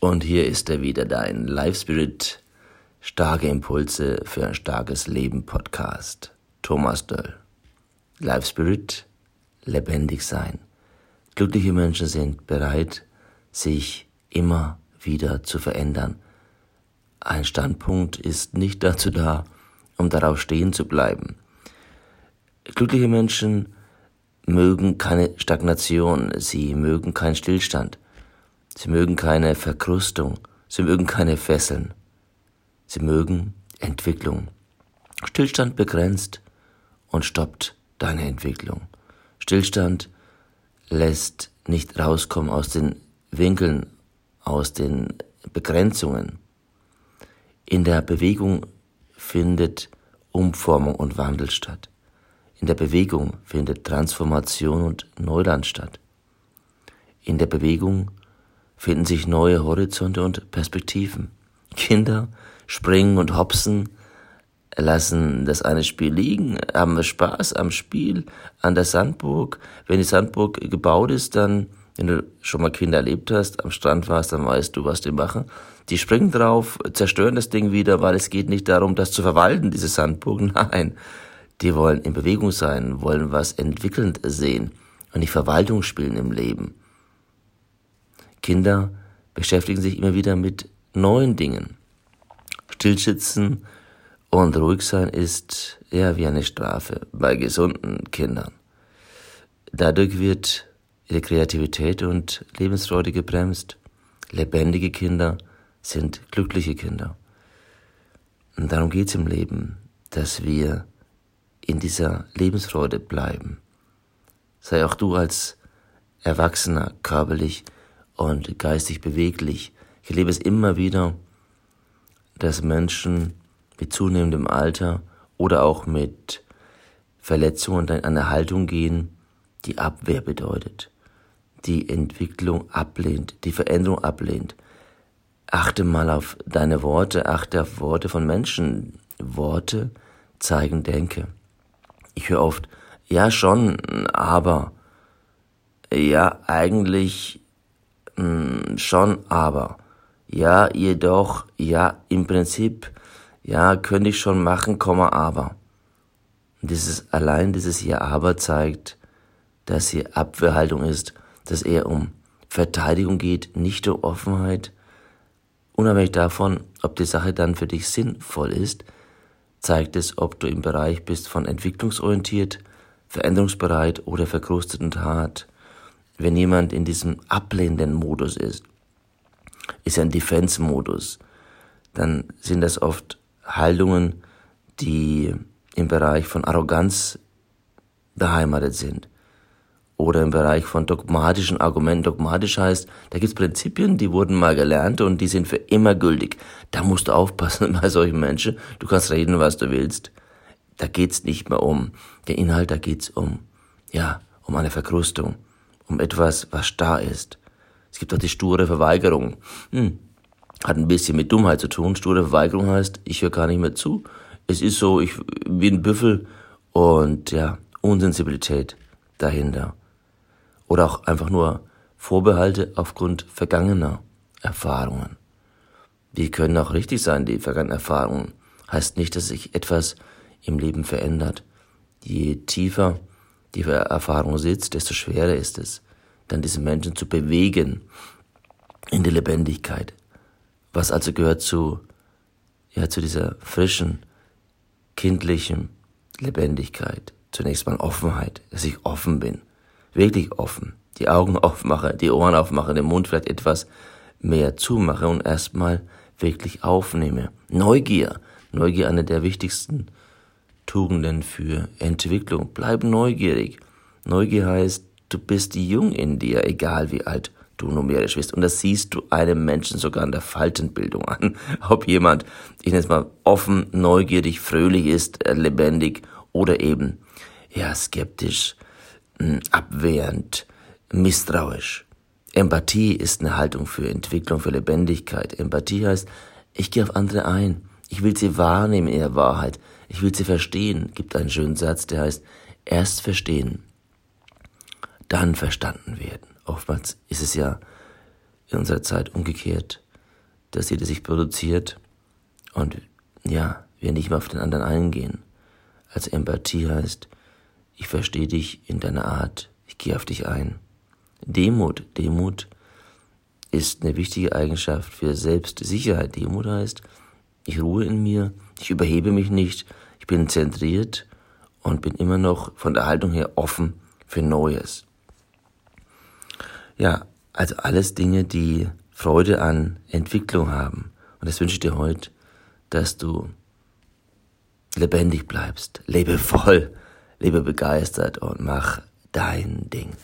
Und hier ist er wieder, dein Life Spirit, starke Impulse für ein starkes Leben Podcast. Thomas Döll. Life Spirit, lebendig sein. Glückliche Menschen sind bereit, sich immer wieder zu verändern. Ein Standpunkt ist nicht dazu da, um darauf stehen zu bleiben. Glückliche Menschen mögen keine Stagnation, sie mögen keinen Stillstand. Sie mögen keine Verkrustung, sie mögen keine Fesseln. Sie mögen Entwicklung. Stillstand begrenzt und stoppt deine Entwicklung. Stillstand lässt nicht rauskommen aus den Winkeln, aus den Begrenzungen. In der Bewegung findet Umformung und Wandel statt. In der Bewegung findet Transformation und Neuland statt. In der Bewegung finden sich neue Horizonte und Perspektiven. Kinder springen und hopsen, lassen das eine Spiel liegen, haben Spaß am Spiel, an der Sandburg. Wenn die Sandburg gebaut ist, dann, wenn du schon mal Kinder erlebt hast, am Strand warst, dann weißt du, was die machen. Die springen drauf, zerstören das Ding wieder, weil es geht nicht darum, das zu verwalten, diese Sandburg. Nein, die wollen in Bewegung sein, wollen was entwickelnd sehen und nicht Verwaltung spielen im Leben. Kinder beschäftigen sich immer wieder mit neuen Dingen. Stillsitzen und ruhig sein ist eher wie eine Strafe bei gesunden Kindern. Dadurch wird ihre Kreativität und Lebensfreude gebremst. Lebendige Kinder sind glückliche Kinder. Und darum geht es im Leben, dass wir in dieser Lebensfreude bleiben. Sei auch du als Erwachsener körperlich und geistig beweglich. Ich erlebe es immer wieder, dass Menschen mit zunehmendem Alter oder auch mit Verletzungen in eine Haltung gehen, die Abwehr bedeutet, die Entwicklung ablehnt, die Veränderung ablehnt. Achte mal auf deine Worte, achte auf Worte von Menschen. Worte zeigen Denke. Ich höre oft, ja schon, aber, ja eigentlich hm, schon, aber. Ja, jedoch, ja, im Prinzip, ja, könnte ich schon machen, Komma, aber. Dieses, allein dieses Ja, aber zeigt, dass hier Abwehrhaltung ist, dass eher um Verteidigung geht, nicht um Offenheit. Unabhängig davon, ob die Sache dann für dich sinnvoll ist, zeigt es, ob du im Bereich bist von entwicklungsorientiert, veränderungsbereit oder verkrustet und hart wenn jemand in diesem ablehnenden Modus ist, ist ein Defense-Modus, dann sind das oft Haltungen, die im Bereich von Arroganz beheimatet sind. Oder im Bereich von dogmatischen Argumenten. Dogmatisch heißt, da gibt es Prinzipien, die wurden mal gelernt und die sind für immer gültig. Da musst du aufpassen bei solchen Menschen. Du kannst reden, was du willst. Da geht's nicht mehr um den Inhalt, da geht's um, ja, um eine Verkrustung um etwas, was starr ist. Es gibt auch die sture Verweigerung. Hm. Hat ein bisschen mit Dummheit zu tun. Sture Verweigerung heißt, ich höre gar nicht mehr zu. Es ist so, ich wie ein Büffel und ja, Unsensibilität dahinter. Oder auch einfach nur Vorbehalte aufgrund vergangener Erfahrungen. Die können auch richtig sein, die vergangenen Erfahrungen. Heißt nicht, dass sich etwas im Leben verändert. Je tiefer die Erfahrung sitzt, desto schwerer ist es, dann diese Menschen zu bewegen in die Lebendigkeit. Was also gehört zu, ja, zu dieser frischen, kindlichen Lebendigkeit. Zunächst mal Offenheit, dass ich offen bin. Wirklich offen. Die Augen aufmache, die Ohren aufmache, den Mund vielleicht etwas mehr zumache und erstmal wirklich aufnehme. Neugier. Neugier eine der wichtigsten Tugenden für Entwicklung. Bleib neugierig. Neugier heißt, du bist jung in dir, egal wie alt du numerisch bist. Und das siehst du einem Menschen sogar an der Faltenbildung an. Ob jemand, ich nenne es mal, offen, neugierig, fröhlich ist, äh, lebendig oder eben, ja, skeptisch, hm, abwehrend, misstrauisch. Empathie ist eine Haltung für Entwicklung, für Lebendigkeit. Empathie heißt, ich gehe auf andere ein. Ich will sie wahrnehmen in ihrer Wahrheit. Ich will sie verstehen. Gibt einen schönen Satz, der heißt, erst verstehen, dann verstanden werden. Oftmals ist es ja in unserer Zeit umgekehrt. dass jeder sich produziert und ja, wir nicht mehr auf den anderen eingehen. Also Empathie heißt, ich verstehe dich in deiner Art, ich gehe auf dich ein. Demut, Demut ist eine wichtige Eigenschaft für Selbstsicherheit. Demut heißt, ich ruhe in mir, ich überhebe mich nicht, ich bin zentriert und bin immer noch von der Haltung her offen für Neues. Ja, also alles Dinge, die Freude an Entwicklung haben. Und das wünsche ich dir heute, dass du lebendig bleibst, lebe voll, lebe begeistert und mach dein Ding.